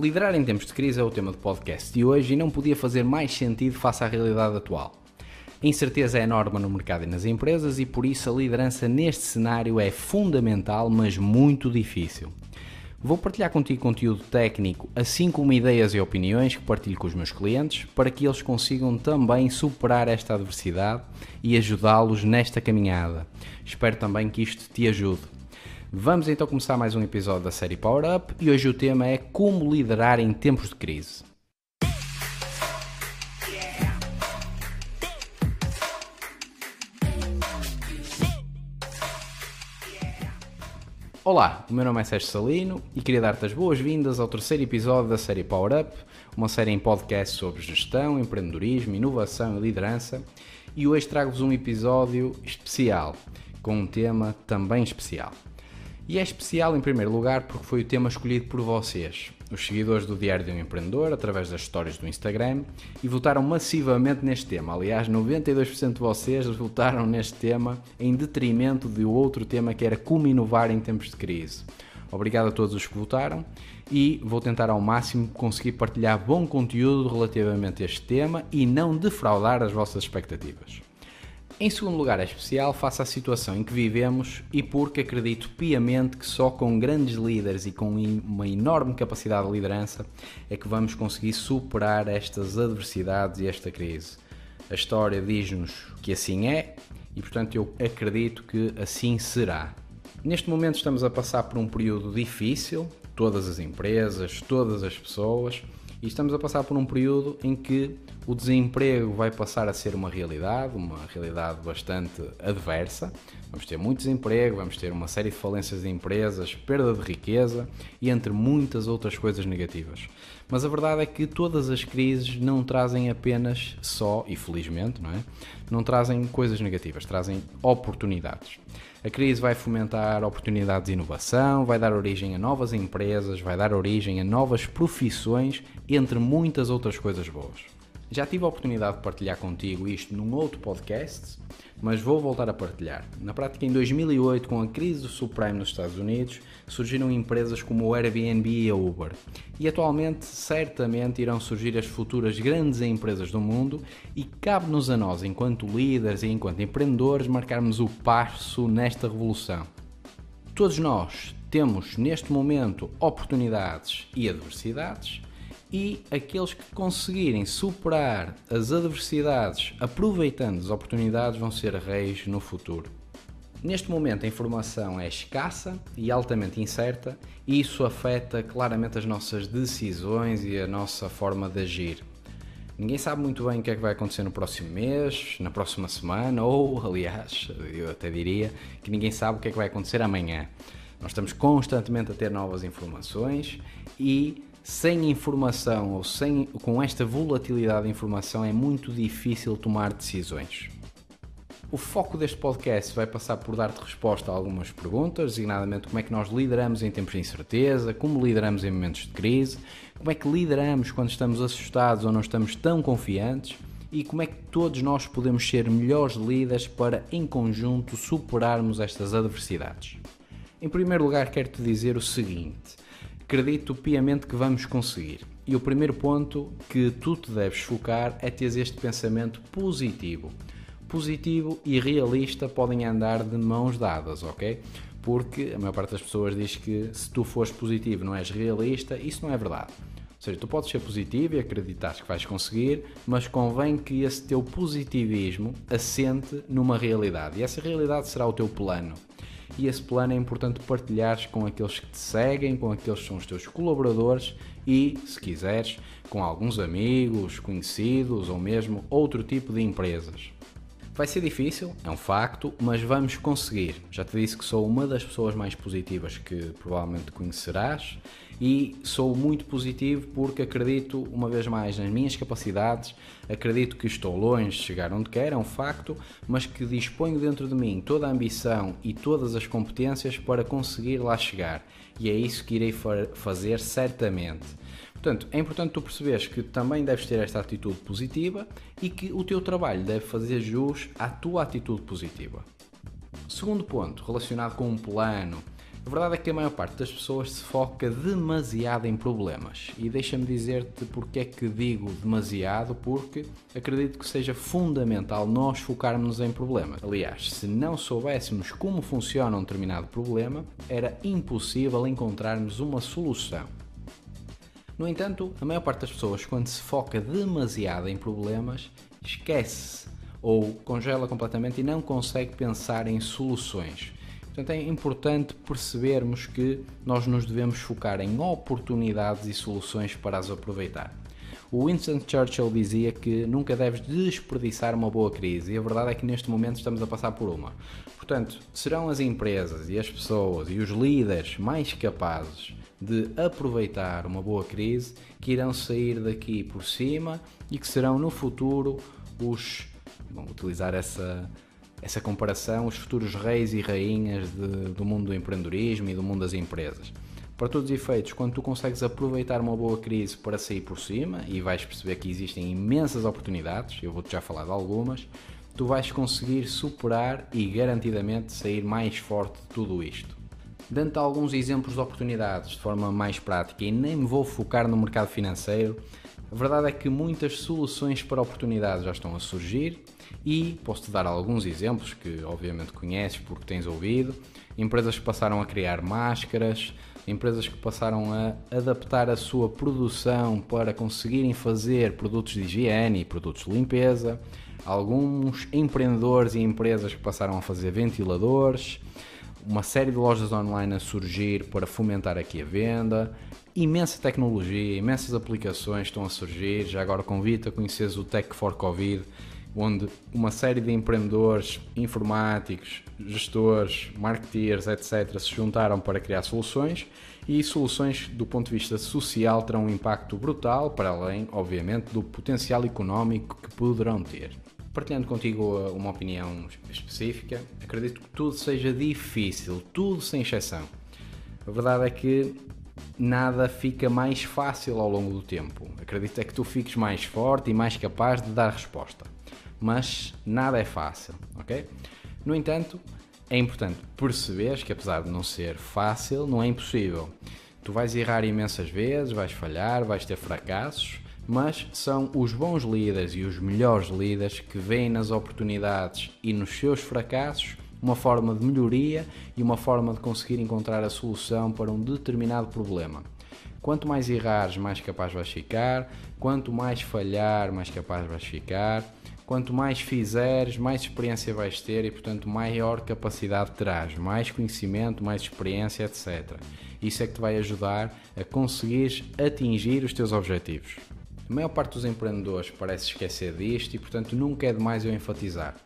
Liderar em tempos de crise é o tema do podcast de hoje e não podia fazer mais sentido face à realidade atual. A incerteza é enorme no mercado e nas empresas e por isso a liderança neste cenário é fundamental, mas muito difícil. Vou partilhar contigo conteúdo técnico, assim como ideias e opiniões que partilho com os meus clientes, para que eles consigam também superar esta adversidade e ajudá-los nesta caminhada. Espero também que isto te ajude. Vamos então começar mais um episódio da série Power Up e hoje o tema é como liderar em tempos de crise. Olá, o meu nome é Sérgio Salino e queria dar-te as boas-vindas ao terceiro episódio da série Power Up, uma série em podcast sobre gestão, empreendedorismo, inovação e liderança. E hoje trago-vos um episódio especial, com um tema também especial. E é especial em primeiro lugar porque foi o tema escolhido por vocês, os seguidores do Diário de um Empreendedor, através das histórias do Instagram, e votaram massivamente neste tema. Aliás, 92% de vocês votaram neste tema em detrimento do outro tema que era como inovar em tempos de crise. Obrigado a todos os que votaram e vou tentar ao máximo conseguir partilhar bom conteúdo relativamente a este tema e não defraudar as vossas expectativas. Em segundo lugar, é especial face à situação em que vivemos e porque acredito piamente que só com grandes líderes e com uma enorme capacidade de liderança é que vamos conseguir superar estas adversidades e esta crise. A história diz-nos que assim é e, portanto, eu acredito que assim será. Neste momento estamos a passar por um período difícil, todas as empresas, todas as pessoas, e estamos a passar por um período em que o desemprego vai passar a ser uma realidade, uma realidade bastante adversa. Vamos ter muito desemprego, vamos ter uma série de falências de empresas, perda de riqueza e entre muitas outras coisas negativas. Mas a verdade é que todas as crises não trazem apenas só, e felizmente, não é? Não trazem coisas negativas, trazem oportunidades. A crise vai fomentar oportunidades de inovação, vai dar origem a novas empresas, vai dar origem a novas profissões, entre muitas outras coisas boas. Já tive a oportunidade de partilhar contigo isto num outro podcast, mas vou voltar a partilhar. Na prática, em 2008, com a crise do subprime nos Estados Unidos, surgiram empresas como o Airbnb e a Uber. E atualmente, certamente, irão surgir as futuras grandes empresas do mundo e cabe-nos a nós, enquanto líderes e enquanto empreendedores, marcarmos o passo nesta revolução. Todos nós temos neste momento oportunidades e adversidades e aqueles que conseguirem superar as adversidades aproveitando as oportunidades vão ser reis no futuro. Neste momento a informação é escassa e altamente incerta e isso afeta claramente as nossas decisões e a nossa forma de agir. Ninguém sabe muito bem o que é que vai acontecer no próximo mês, na próxima semana ou, aliás, eu até diria que ninguém sabe o que é que vai acontecer amanhã. Nós estamos constantemente a ter novas informações e sem informação ou sem, com esta volatilidade de informação é muito difícil tomar decisões. O foco deste podcast vai passar por dar-te resposta a algumas perguntas, designadamente como é que nós lideramos em tempos de incerteza, como lideramos em momentos de crise, como é que lideramos quando estamos assustados ou não estamos tão confiantes e como é que todos nós podemos ser melhores líderes para, em conjunto, superarmos estas adversidades. Em primeiro lugar, quero-te dizer o seguinte acredito piamente que vamos conseguir. E o primeiro ponto que tu te deves focar é ter este pensamento positivo. Positivo e realista podem andar de mãos dadas, ok? Porque a maior parte das pessoas diz que se tu fores positivo não és realista, isso não é verdade. Ou seja, tu podes ser positivo e acreditar que vais conseguir, mas convém que esse teu positivismo assente numa realidade. E essa realidade será o teu plano e esse plano é importante partilhares com aqueles que te seguem, com aqueles que são os teus colaboradores e, se quiseres, com alguns amigos, conhecidos ou mesmo outro tipo de empresas. Vai ser difícil, é um facto, mas vamos conseguir. Já te disse que sou uma das pessoas mais positivas que provavelmente conhecerás e sou muito positivo porque acredito, uma vez mais, nas minhas capacidades, acredito que estou longe de chegar onde quero, é um facto, mas que disponho dentro de mim toda a ambição e todas as competências para conseguir lá chegar. E é isso que irei fazer certamente. Portanto, é importante tu perceberes que também deves ter esta atitude positiva e que o teu trabalho deve fazer jus à tua atitude positiva. Segundo ponto, relacionado com um plano, A verdade é que a maior parte das pessoas se foca demasiado em problemas. E deixa-me dizer-te porque é que digo demasiado, porque acredito que seja fundamental nós focarmos em problemas. Aliás, se não soubéssemos como funciona um determinado problema, era impossível encontrarmos uma solução. No entanto, a maior parte das pessoas, quando se foca demasiado em problemas, esquece ou congela completamente e não consegue pensar em soluções. Portanto, é importante percebermos que nós nos devemos focar em oportunidades e soluções para as aproveitar. O Winston Churchill dizia que nunca deves desperdiçar uma boa crise, e a verdade é que neste momento estamos a passar por uma. Portanto, serão as empresas e as pessoas e os líderes mais capazes de aproveitar uma boa crise que irão sair daqui por cima e que serão no futuro os. Vou utilizar essa, essa comparação, os futuros reis e rainhas de, do mundo do empreendedorismo e do mundo das empresas. Para todos os efeitos, quando tu consegues aproveitar uma boa crise para sair por cima, e vais perceber que existem imensas oportunidades, eu vou-te já falar de algumas, tu vais conseguir superar e garantidamente sair mais forte de tudo isto. Dando-te alguns exemplos de oportunidades de forma mais prática e nem me vou focar no mercado financeiro, a verdade é que muitas soluções para oportunidades já estão a surgir e posso-te dar alguns exemplos que obviamente conheces porque tens ouvido. Empresas que passaram a criar máscaras, empresas que passaram a adaptar a sua produção para conseguirem fazer produtos de higiene e produtos de limpeza, alguns empreendedores e empresas que passaram a fazer ventiladores, uma série de lojas online a surgir para fomentar aqui a venda, imensa tecnologia, imensas aplicações estão a surgir. Já agora convido a conheceres o Tech for Covid, onde uma série de empreendedores informáticos, gestores, marketeers, etc., se juntaram para criar soluções e soluções do ponto de vista social terão um impacto brutal, para além, obviamente, do potencial económico que poderão ter. Partilhando contigo uma opinião específica, acredito que tudo seja difícil, tudo sem exceção. A verdade é que nada fica mais fácil ao longo do tempo. Acredito é que tu fiques mais forte e mais capaz de dar resposta mas nada é fácil, ok? No entanto, é importante perceberes que apesar de não ser fácil, não é impossível. Tu vais errar imensas vezes, vais falhar, vais ter fracassos, mas são os bons líderes e os melhores líderes que veem nas oportunidades e nos seus fracassos uma forma de melhoria e uma forma de conseguir encontrar a solução para um determinado problema. Quanto mais errares, mais capaz vais ficar, quanto mais falhar, mais capaz vais ficar, Quanto mais fizeres, mais experiência vais ter e, portanto, maior capacidade terás, mais conhecimento, mais experiência, etc. Isso é que te vai ajudar a conseguir atingir os teus objetivos. A maior parte dos empreendedores parece esquecer disto e, portanto, nunca é demais eu enfatizar.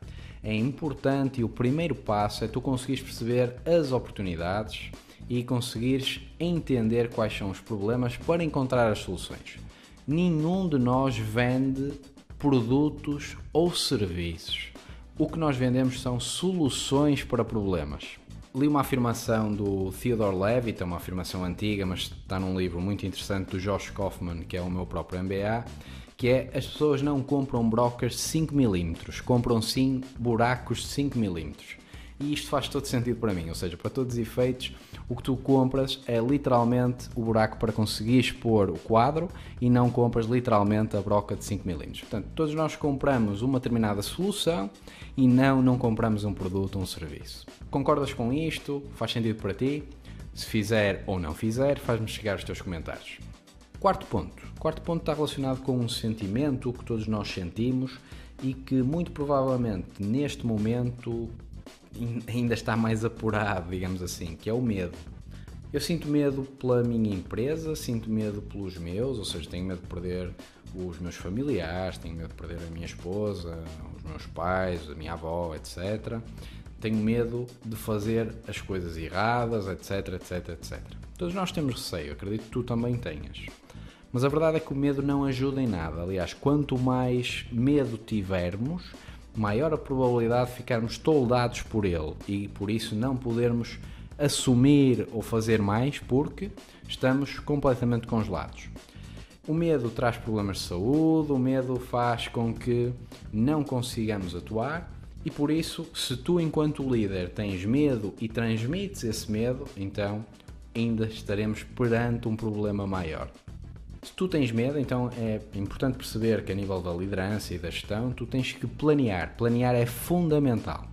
É importante e o primeiro passo é tu conseguires perceber as oportunidades e conseguires entender quais são os problemas para encontrar as soluções. Nenhum de nós vende produtos ou serviços. O que nós vendemos são soluções para problemas. Li uma afirmação do Theodore Levitt, é uma afirmação antiga, mas está num livro muito interessante do Josh Kaufman, que é o meu próprio MBA, que é as pessoas não compram brocas de 5mm, compram sim buracos de 5mm. E isto faz todo sentido para mim, ou seja, para todos os efeitos, o que tu compras é literalmente o buraco para conseguir expor o quadro e não compras literalmente a broca de 5mm. Portanto, todos nós compramos uma determinada solução e não, não compramos um produto ou um serviço. Concordas com isto? Faz sentido para ti? Se fizer ou não fizer, faz-me chegar os teus comentários. Quarto ponto. Quarto ponto está relacionado com um sentimento que todos nós sentimos e que muito provavelmente neste momento ainda está mais apurado, digamos assim, que é o medo. Eu sinto medo pela minha empresa, sinto medo pelos meus, ou seja, tenho medo de perder os meus familiares, tenho medo de perder a minha esposa, os meus pais, a minha avó, etc. Tenho medo de fazer as coisas erradas, etc, etc, etc. Todos nós temos receio, acredito que tu também tenhas. Mas a verdade é que o medo não ajuda em nada. Aliás, quanto mais medo tivermos, maior a probabilidade de ficarmos toldados por ele e por isso não podermos assumir ou fazer mais porque estamos completamente congelados. O medo traz problemas de saúde, o medo faz com que não consigamos atuar E por isso, se tu, enquanto líder, tens medo e transmites esse medo, então ainda estaremos perante um problema maior. Se tu tens medo, então é importante perceber que a nível da liderança e da gestão, tu tens que planear. Planear é fundamental.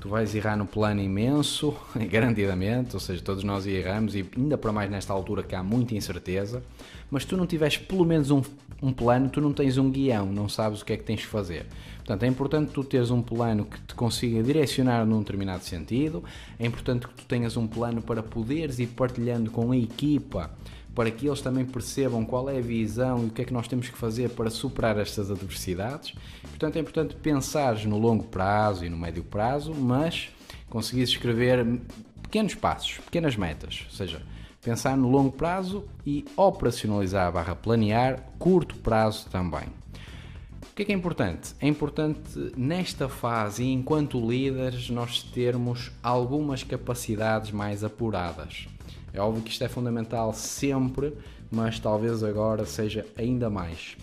Tu vais errar no plano imenso, garantidamente, ou seja, todos nós erramos e ainda para mais nesta altura que há muita incerteza, mas tu não tiveres pelo menos um, um plano, tu não tens um guião, não sabes o que é que tens de fazer. Portanto, é importante tu teres um plano que te consiga direcionar num determinado sentido, é importante que tu tenhas um plano para poderes ir partilhando com a equipa para que eles também percebam qual é a visão e o que é que nós temos que fazer para superar estas adversidades. Portanto, é importante pensar no longo prazo e no médio prazo, mas conseguir escrever pequenos passos, pequenas metas, ou seja, pensar no longo prazo e operacionalizar barra planear curto prazo também. O que é que é importante? É importante nesta fase, enquanto líderes, nós termos algumas capacidades mais apuradas. É óbvio que isto é fundamental sempre, mas talvez agora seja ainda mais.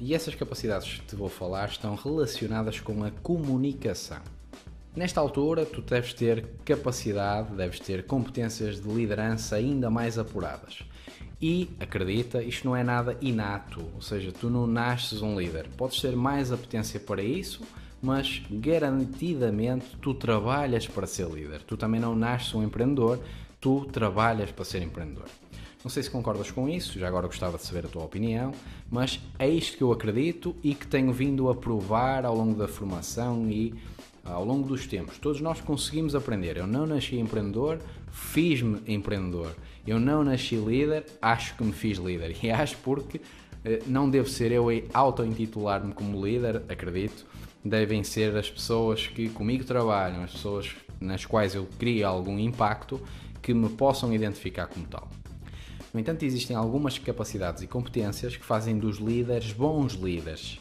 E essas capacidades que te vou falar estão relacionadas com a comunicação. Nesta altura, tu deves ter capacidade, deves ter competências de liderança ainda mais apuradas. E, acredita, isto não é nada inato, ou seja, tu não nasces um líder. Podes ter mais apetência para isso, mas garantidamente tu trabalhas para ser líder. Tu também não nasces um empreendedor, tu trabalhas para ser empreendedor. Não sei se concordas com isso, já agora gostava de saber a tua opinião, mas é isto que eu acredito e que tenho vindo a provar ao longo da formação e ao longo dos tempos. Todos nós conseguimos aprender. Eu não nasci empreendedor, fiz-me empreendedor. Eu não nasci líder, acho que me fiz líder. E acho porque eh, não devo ser eu a auto-intitular-me como líder, acredito. Devem ser as pessoas que comigo trabalham, as pessoas nas quais eu crio algum impacto que me possam identificar como tal. No entanto, existem algumas capacidades e competências que fazem dos líderes bons líderes.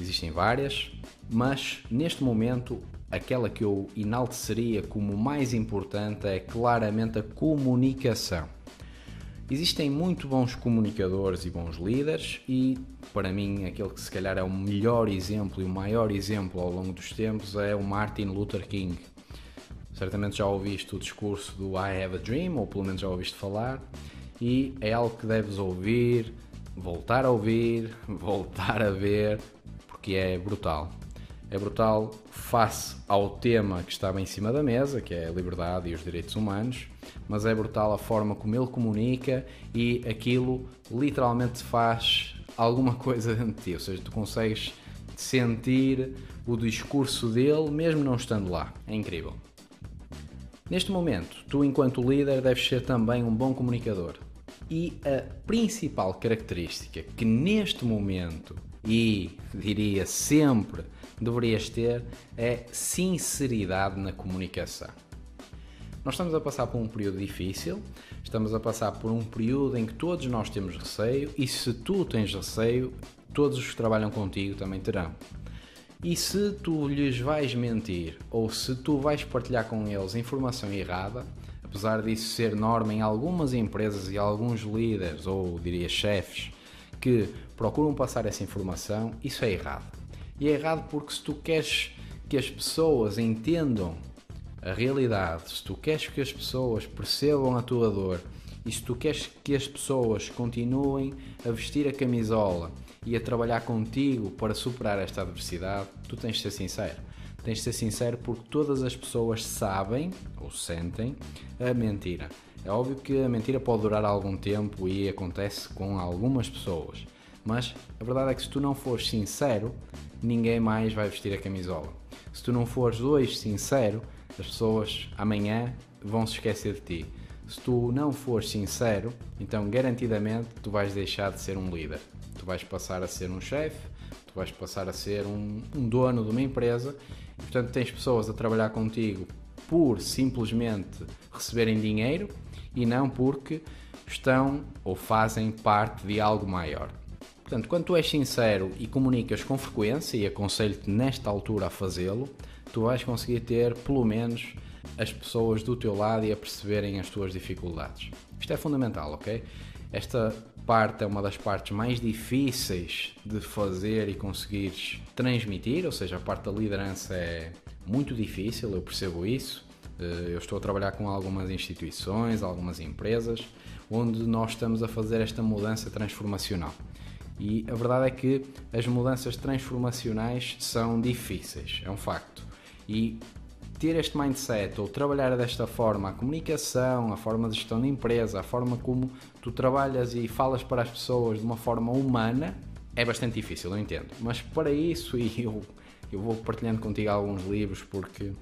Existem várias, mas neste momento aquela que eu enalteceria como mais importante é claramente a comunicação. Existem muito bons comunicadores e bons líderes, e para mim, aquele que se calhar é o melhor exemplo e o maior exemplo ao longo dos tempos é o Martin Luther King. Certamente já ouviste o discurso do I Have a Dream, ou pelo menos já ouviste falar, e é algo que deves ouvir, voltar a ouvir, voltar a ver, porque é brutal. É brutal face ao tema que estava em cima da mesa, que é a liberdade e os direitos humanos, mas é brutal a forma como ele comunica e aquilo literalmente faz alguma coisa dentro de ti, ou seja, tu consegues sentir o discurso dele mesmo não estando lá. É incrível. Neste momento, tu, enquanto líder, deves ser também um bom comunicador. E a principal característica que neste momento e diria sempre deverias ter é sinceridade na comunicação. Nós estamos a passar por um período difícil, estamos a passar por um período em que todos nós temos receio e se tu tens receio, todos os que trabalham contigo também terão. E se tu lhes vais mentir ou se tu vais partilhar com eles informação errada, apesar disso ser norma em algumas empresas e alguns líderes ou diria chefes que procuram passar essa informação, isso é errado. E é errado porque se tu queres que as pessoas entendam a realidade, se tu queres que as pessoas percebam a tua dor e se tu queres que as pessoas continuem a vestir a camisola e a trabalhar contigo para superar esta adversidade, tu tens de ser sincero. Tens de ser sincero porque todas as pessoas sabem ou sentem a mentira. É óbvio que a mentira pode durar algum tempo e acontece com algumas pessoas, mas a verdade é que se tu não fores sincero, ninguém mais vai vestir a camisola. Se tu não fores hoje sincero, as pessoas amanhã vão se esquecer de ti. Se tu não fores sincero, então garantidamente tu vais deixar de ser um líder tu vais passar a ser um chefe, tu vais passar a ser um, um dono de uma empresa, e, portanto tens pessoas a trabalhar contigo por simplesmente receberem dinheiro e não porque estão ou fazem parte de algo maior. Portanto, quando tu és sincero e comunicas com frequência, e aconselho-te nesta altura a fazê-lo, tu vais conseguir ter pelo menos as pessoas do teu lado e a perceberem as tuas dificuldades. Isto é fundamental, ok? Esta parte é uma das partes mais difíceis de fazer e conseguires transmitir, ou seja, a parte da liderança é muito difícil, eu percebo isso. Eh, eu estou a trabalhar com algumas instituições, algumas empresas, onde nós estamos a fazer esta mudança transformacional. E a verdade é que as mudanças transformacionais são difíceis, é um facto. E ter este mindset ou trabalhar desta forma, a comunicação, a forma de gestão de empresa, a forma como tu trabalhas e falas para as pessoas de uma forma humana, é bastante difícil, eu entendo. Mas para isso, e eu, eu vou partilhando contigo alguns livros, porque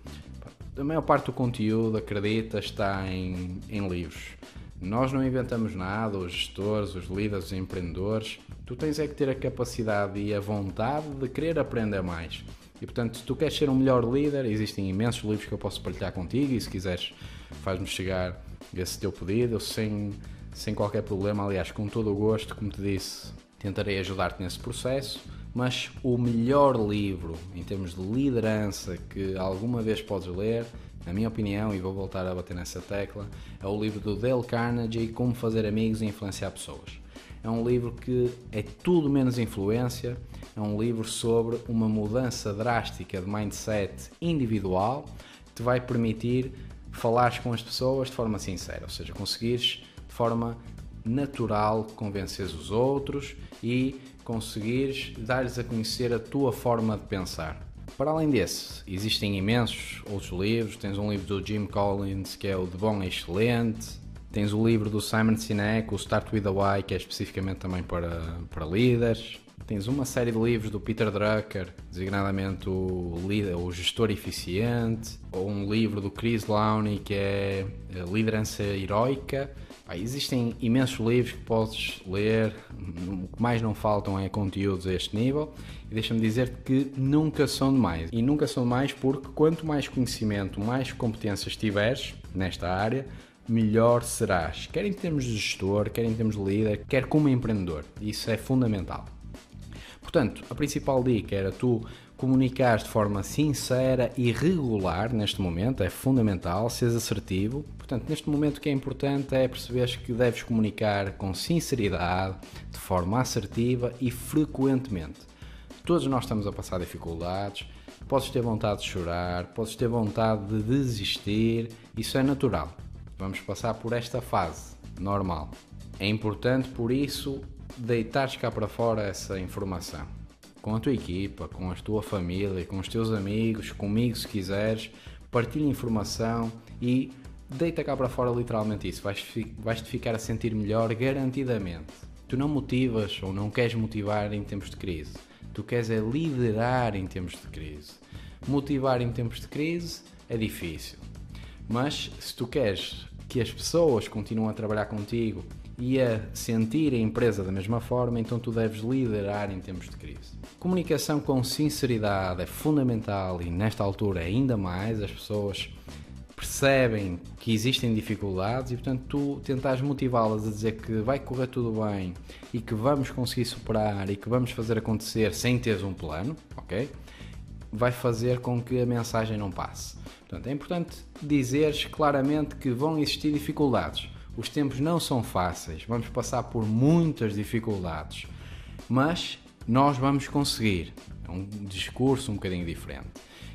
a maior parte do conteúdo, acredita, está em, em livros. Nós não inventamos nada, os gestores, os líderes, os empreendedores. Tu tens é que ter a capacidade e a vontade de querer aprender mais. E portanto, se tu queres ser um melhor líder, existem imensos livros que eu posso partilhar contigo e se quiseres, faz-me chegar esse teu pedido sem, sem qualquer problema. Aliás, com todo o gosto, como te disse, tentarei ajudar-te nesse processo. Mas o melhor livro em termos de liderança que alguma vez podes ler, na minha opinião, e vou voltar a bater nessa tecla, é o livro do Dale Carnegie, Como Fazer Amigos e Influenciar Pessoas. É um livro que é tudo menos influência, é um livro sobre uma mudança drástica de mindset individual que te vai permitir falares com as pessoas de forma sincera, ou seja, conseguires de forma natural convencer os outros e conseguires dar-lhes a conhecer a tua forma de pensar. Para além desse, existem imensos outros livros. Tens um livro do Jim Collins que é o De Bom Excelente. Tens o livro do Simon Sinek, o Start with a Why, que é especificamente também para, para líderes. Tens uma série de livros do Peter Drucker, designadamente o, líder, o Gestor Eficiente, ou um livro do Chris Lowney, que é Liderança Heroica. Existem imensos livros que podes ler, o que mais não faltam é conteúdos a este nível, e deixa-me dizer que nunca são demais. E nunca são demais porque quanto mais conhecimento, mais competências tiveres nesta área, melhor serás, quer em termos de gestor, quer em termos de líder, quer como empreendedor. Isso é fundamental. Portanto, a principal dica era tu comunicar de forma sincera e regular neste momento, é fundamental, seres assertivo. Portanto, neste momento o que é importante é perceberes que deves comunicar com sinceridade, de forma assertiva e frequentemente. Todos nós estamos a passar dificuldades, podes ter vontade de chorar, podes ter vontade de desistir, isso é natural. Vamos passar por esta fase, normal. É importante, por isso, deitares cá para fora essa informação. Com a tua equipa, com a tua família, com os teus amigos, comigo se quiseres, partilha informação e deita cá para fora literalmente isso. Vais-te vais ficar a sentir melhor garantidamente. Tu não motivas ou não queres motivar em tempos de crise. Tu queres é liderar em tempos de crise. Motivar em tempos de crise é difícil. Mas se tu queres que as pessoas continuem a trabalhar contigo e a sentir a empresa da mesma forma, então tu deves liderar em tempos de crise. Comunicação com sinceridade é fundamental e nesta altura ainda mais as pessoas percebem que existem dificuldades e portanto tu tentas motivá-las a dizer que vai correr tudo bem e que vamos conseguir superar e que vamos fazer acontecer sem teres um plano, ok? Vai fazer com que a mensagem não passe. Portanto, é importante dizeres claramente que vão existir dificuldades os tempos não são fáceis, vamos passar por muitas dificuldades, mas nós vamos conseguir. É um discurso um bocadinho diferente.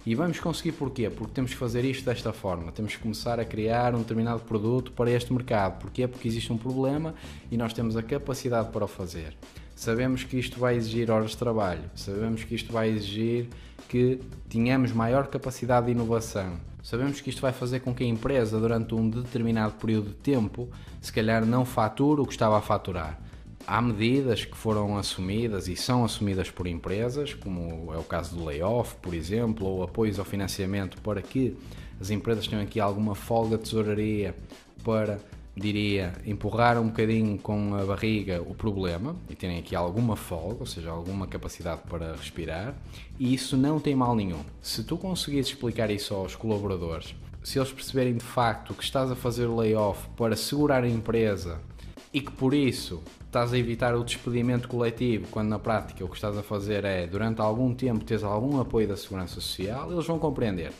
E vamos conseguir porquê? Porque temos que fazer isto desta forma. Temos que começar a criar um determinado produto para este mercado. Porquê? Porque existe um problema e nós temos a capacidade para o fazer. Sabemos que isto vai exigir horas de trabalho, sabemos que isto vai exigir que tenhamos maior capacidade de inovação. Sabemos que isto vai fazer com que a empresa, durante um determinado período de tempo, se calhar não fature o que estava a faturar. Há medidas que foram assumidas e são assumidas por empresas, como é o caso do layoff, por exemplo, ou apoios ao financiamento para que as empresas tenham aqui alguma folga de tesouraria para diria, empurrar um bocadinho com a barriga o problema e terem aqui alguma folga, ou seja, alguma capacidade para respirar, e isso não tem mal nenhum. Se tu conseguires explicar isso aos colaboradores, se eles perceberem de facto que estás a fazer o layoff para segurar a empresa e que por isso estás a evitar o despedimento coletivo, quando na prática o que estás a fazer é, durante algum tempo, teres algum apoio da Segurança Social, eles vão compreender.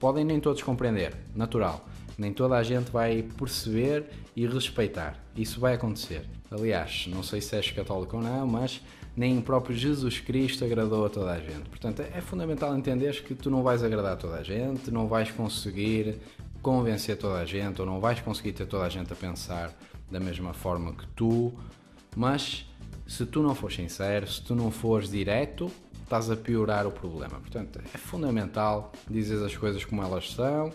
Podem nem todos compreender, natural Nem toda a gente vai perceber e respeitar. Isso vai acontecer. Aliás, não sei se és católico ou não, mas nem o próprio Jesus Cristo agradou a toda a gente. Portanto, é fundamental entender que tu não vais agradar a toda a gente, não vais conseguir convencer toda a gente, ou não vais conseguir ter toda a gente a pensar da mesma forma que tu, mas se tu não fores sincero, se tu não fores direto, estás a piorar o problema. Portanto, é fundamental dizer as coisas como elas são.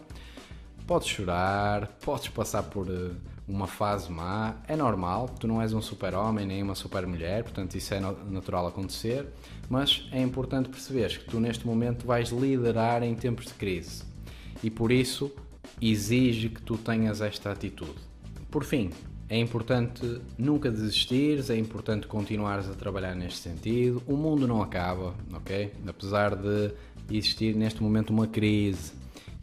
Podes chorar, podes passar por eh, uma fase má, é normal, tu não és um super-homem nem uma super-mulher, portanto isso é natural acontecer, mas é importante perceberes que tu neste momento vais liderar em tempos de crise e por isso exige que tu tenhas esta atitude. Por fim, é importante nunca desistires, é importante continuares a trabalhar neste sentido. O mundo não acaba, ok? Apesar de existir neste momento uma crise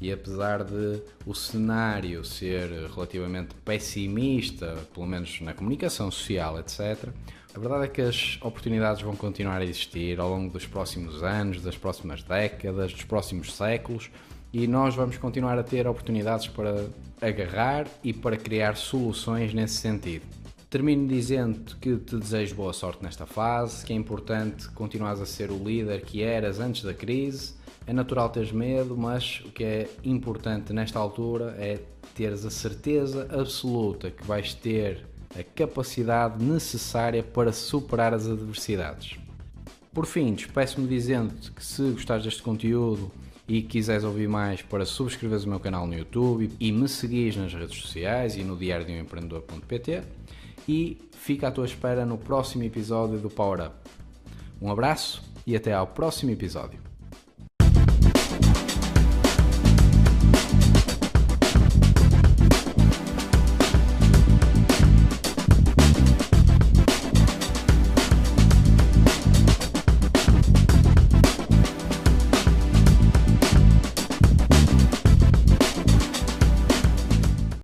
e apesar de o cenário ser relativamente pessimista, pelo menos na comunicação social, etc., a verdade é que as oportunidades vão continuar a existir ao longo dos próximos anos, das próximas décadas, dos próximos séculos e nós vamos continuar a ter oportunidades para agarrar e para criar soluções nesse sentido. Termino dizendo que te desejo boa sorte nesta fase, que é importante continuares a ser o líder que eras antes da crise. É natural teres medo, mas o que é importante nesta altura é teres a certeza absoluta que vais ter a capacidade necessária para superar as adversidades. Por fim, despeço-me dizendo que se gostares deste conteúdo e quiseres ouvir mais para subscreveres o meu canal no YouTube e me seguires nas redes sociais e no diário de um empreendedor.pt e fica à tua espera no próximo episódio do Power Up. Um abraço e até ao próximo episódio.